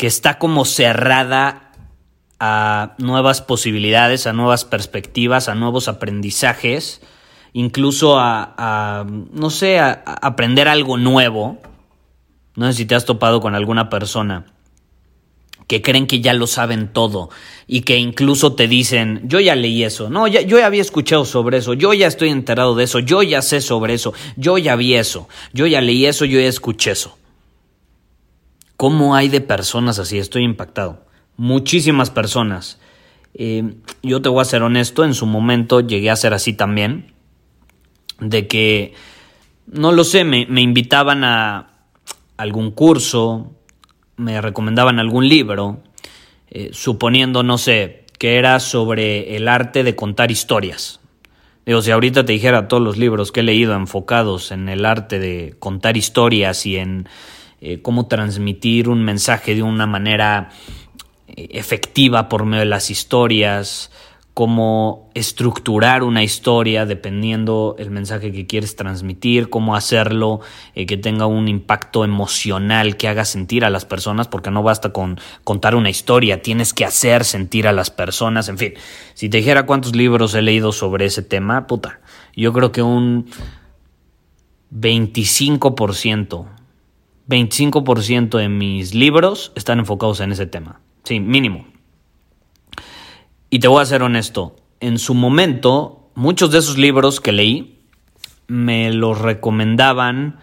que está como cerrada a nuevas posibilidades, a nuevas perspectivas, a nuevos aprendizajes, incluso a, no sé, aprender algo nuevo. No sé si te has topado con alguna persona que creen que ya lo saben todo y que incluso te dicen, yo ya leí eso, no, ya, yo ya había escuchado sobre eso, yo ya estoy enterado de eso, yo ya sé sobre eso, yo ya vi eso, yo ya leí eso, yo ya escuché eso. ¿Cómo hay de personas así? Estoy impactado. Muchísimas personas. Eh, yo te voy a ser honesto, en su momento llegué a ser así también. De que, no lo sé, me, invitaban a algún curso, me recomendaban algún libro, eh, suponiendo, no sé, que era sobre el arte de contar historias. Digo, si ahorita te dijera todos los libros que he leído enfocados en el arte de contar historias y en eh, cómo transmitir un mensaje de una manera eh, efectiva por medio de las historias, cómo estructurar una historia dependiendo el mensaje que quieres transmitir, cómo hacerlo eh, que tenga un impacto emocional que haga sentir a las personas, porque no basta con contar una historia, tienes que hacer sentir a las personas, en fin, si te dijera cuántos libros he leído sobre ese tema, puta, yo creo que un 25% 25% de mis libros están enfocados en ese tema. Sí, mínimo. Y te voy a ser honesto, en su momento, muchos de esos libros que leí me los recomendaban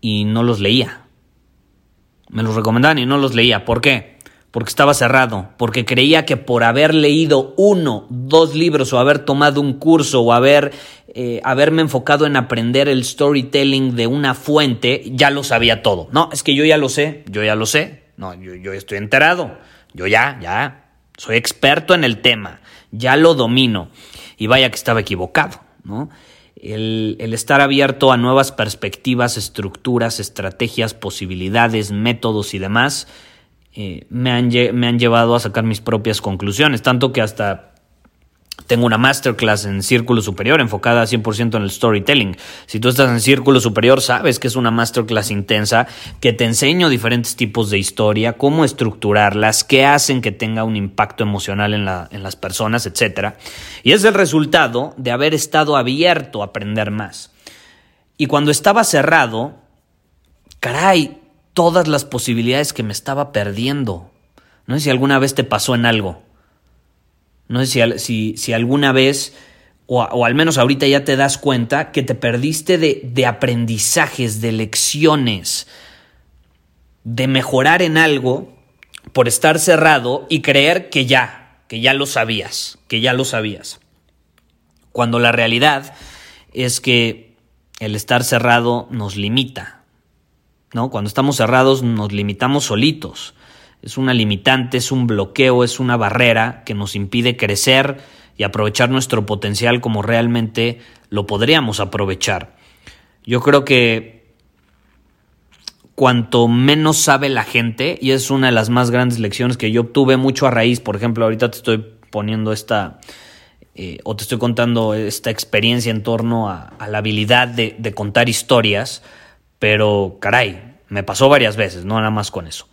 y no los leía. Me los recomendaban y no los leía. ¿Por qué? Porque estaba cerrado, porque creía que por haber leído uno, dos libros o haber tomado un curso o haber eh, haberme enfocado en aprender el storytelling de una fuente, ya lo sabía todo. No, es que yo ya lo sé, yo ya lo sé. No, yo, estoy enterado. Yo ya, ya, soy experto en el tema, ya lo domino. Y vaya que estaba equivocado, ¿no? El, estar abierto a nuevas perspectivas, estructuras, estrategias, posibilidades, métodos y demás, eh, me, han, me han llevado a sacar mis propias conclusiones, tanto que hasta tengo una masterclass en Círculo Superior enfocada 100% en el storytelling. Si tú estás en Círculo Superior, sabes que es una masterclass intensa que te enseño diferentes tipos de historia, cómo estructurarlas, qué hacen que tenga un impacto emocional en, en las personas, etc. Y es el resultado de haber estado abierto a aprender más. Y cuando estaba cerrado, caray, todas las posibilidades que me estaba perdiendo. No sé si alguna vez te pasó en algo no sé si, si, alguna vez, o, al menos ahorita ya te das cuenta, que te perdiste de, de aprendizajes, de lecciones, de mejorar en algo por estar cerrado y creer que ya, que ya lo sabías, que ya lo sabías. Cuando la realidad es que el estar cerrado nos limita, ¿no? Cuando estamos cerrados nos limitamos solitos es una limitante, es un bloqueo, es una barrera que nos impide crecer y aprovechar nuestro potencial como realmente lo podríamos aprovechar. Yo creo que cuanto menos sabe la gente, y es una de las más grandes lecciones que yo obtuve mucho a raíz, por ejemplo, ahorita te estoy poniendo esta, eh, o te estoy contando esta experiencia en torno a, la habilidad de, de contar historias, pero caray, me pasó varias veces, no nada más con eso.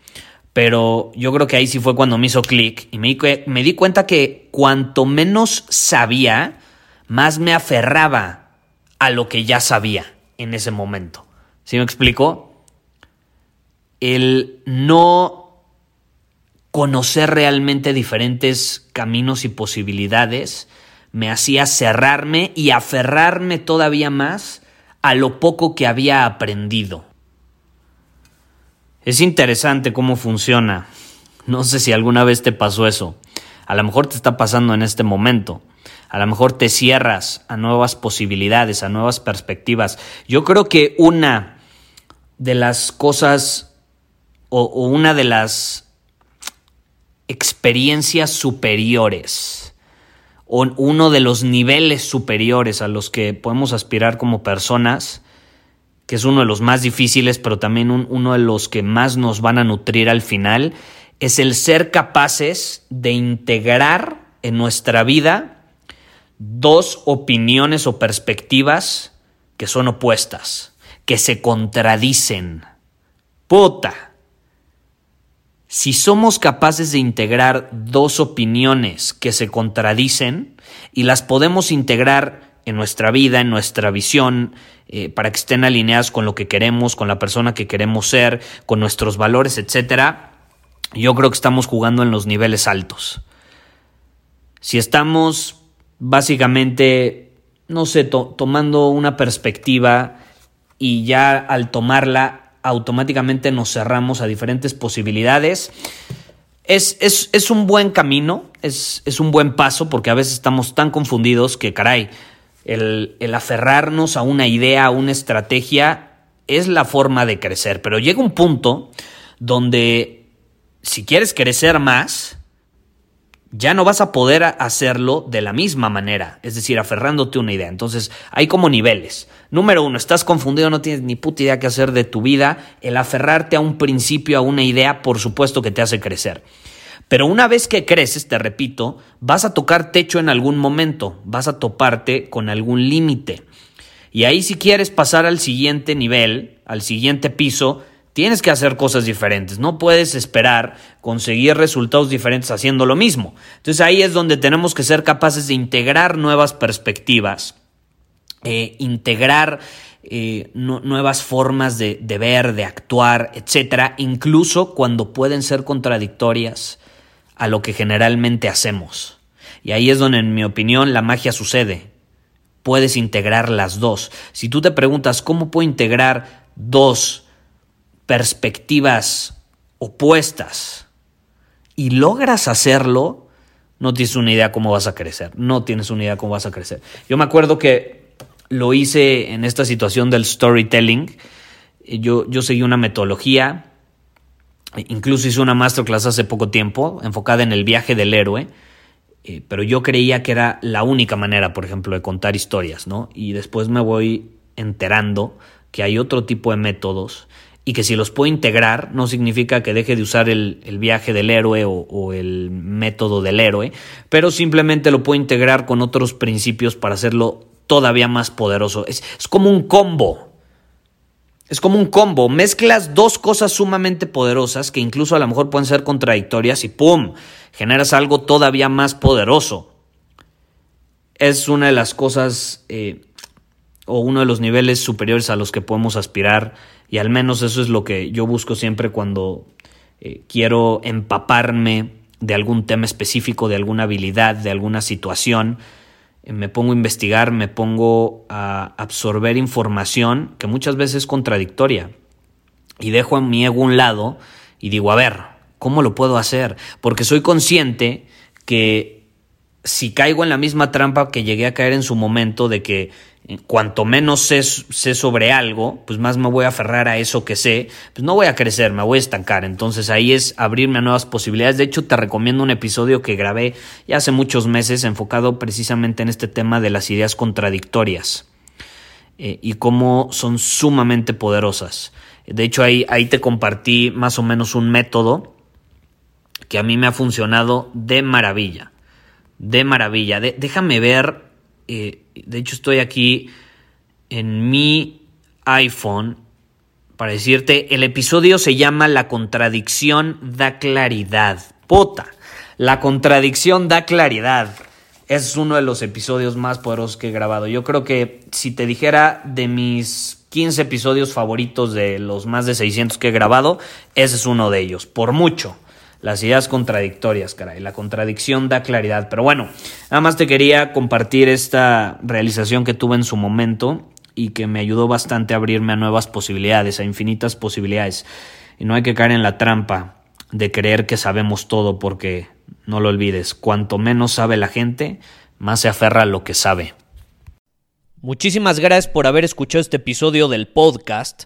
Pero yo creo que ahí sí fue cuando me hizo clic y me di, me di cuenta que cuanto menos sabía, más me aferraba a lo que ya sabía en ese momento. ¿Sí me explico? El no conocer realmente diferentes caminos y posibilidades me hacía cerrarme y aferrarme todavía más a lo poco que había aprendido. Es interesante cómo funciona. No sé si alguna vez te pasó eso. A lo mejor te está pasando en este momento. A lo mejor te cierras a nuevas posibilidades, a nuevas perspectivas. Yo creo que una de las cosas o, una de las experiencias superiores o uno de los niveles superiores a los que podemos aspirar como personas, que es uno de los más difíciles, pero también uno de los que más nos van a nutrir al final, es el ser capaces de integrar en nuestra vida dos opiniones o perspectivas que son opuestas, que se contradicen. Puta, si somos capaces de integrar dos opiniones que se contradicen y las podemos integrar en nuestra vida, en nuestra visión, eh, para que estén alineadas con lo que queremos, con la persona que queremos ser, con nuestros valores, etcétera, yo creo que estamos jugando en los niveles altos. Si estamos básicamente, no sé, tomando una perspectiva y ya al tomarla automáticamente nos cerramos a diferentes posibilidades. Es, es, un buen camino, es, es, un buen paso, porque a veces estamos tan confundidos que, caray, el, el aferrarnos a una idea, a una estrategia, es la forma de crecer. Pero llega un punto donde si quieres crecer más, ya no vas a poder hacerlo de la misma manera, es decir, aferrándote a una idea. Entonces, hay como niveles. Número uno, estás confundido, no tienes ni puta idea qué hacer de tu vida. El aferrarte a un principio, a una idea, por supuesto que te hace crecer. Pero una vez que creces, te repito, vas a tocar techo en algún momento, vas a toparte con algún límite. Y ahí si quieres pasar al siguiente nivel, al siguiente piso, Tienes que hacer cosas diferentes, no puedes esperar conseguir resultados diferentes haciendo lo mismo. Entonces ahí es donde tenemos que ser capaces de integrar nuevas perspectivas, eh, integrar eh, nuevas formas de, de, ver, de actuar, etcétera, incluso cuando pueden ser contradictorias a lo que generalmente hacemos. Y ahí es donde, en mi opinión, la magia sucede. Puedes integrar las dos. Si tú te preguntas cómo puedo integrar dos perspectivas opuestas y logras hacerlo, no tienes una idea cómo vas a crecer. No tienes una idea cómo vas a crecer. Yo me acuerdo que lo hice en esta situación del storytelling. Yo, yo seguí una metodología, incluso hice una masterclass hace poco tiempo, enfocada en el viaje del héroe. Eh, pero yo creía que era la única manera, por ejemplo, de contar historias, ¿no? Y después me voy enterando que hay otro tipo de métodos y que si los puedo integrar no significa que deje de usar el, viaje del héroe o, el método del héroe, pero simplemente lo puedo integrar con otros principios para hacerlo todavía más poderoso. Es, es como un combo. Es como un combo. Mezclas dos cosas sumamente poderosas que incluso a lo mejor pueden ser contradictorias y ¡pum! generas algo todavía más poderoso. Es una de las cosas eh, o uno de los niveles superiores a los que podemos aspirar y al menos eso es lo que yo busco siempre cuando eh, quiero empaparme de algún tema específico, de alguna habilidad, de alguna situación. Eh, me pongo a investigar, me pongo a absorber información que muchas veces es contradictoria. Y dejo a mi ego a un lado y digo, a ver, ¿cómo lo puedo hacer? Porque soy consciente que si caigo en la misma trampa que llegué a caer en su momento de que cuanto menos sé, sobre algo, pues más me voy a aferrar a eso que sé, pues no voy a crecer, me voy a estancar. Entonces ahí es abrirme a nuevas posibilidades. De hecho, te recomiendo un episodio que grabé ya hace muchos meses enfocado precisamente en este tema de las ideas contradictorias eh, y cómo son sumamente poderosas. De hecho, ahí, ahí te compartí más o menos un método que a mí me ha funcionado de maravilla. De maravilla. déjame ver eh, de hecho estoy aquí en mi iPhone para decirte, el episodio se llama La contradicción da claridad. Pota, la contradicción da claridad. Es uno de los episodios más poderosos que he grabado. Yo creo que si te dijera de mis 15 episodios favoritos de los más de 600 que he grabado, ese es uno de ellos, por mucho. Las ideas contradictorias, caray. La contradicción da claridad. Pero bueno, nada más te quería compartir esta realización que tuve en su momento y que me ayudó bastante a abrirme a nuevas posibilidades, a infinitas posibilidades. Y no hay que caer en la trampa de creer que sabemos todo porque, no lo olvides, cuanto menos sabe la gente, más se aferra a lo que sabe. Muchísimas gracias por haber escuchado este episodio del podcast.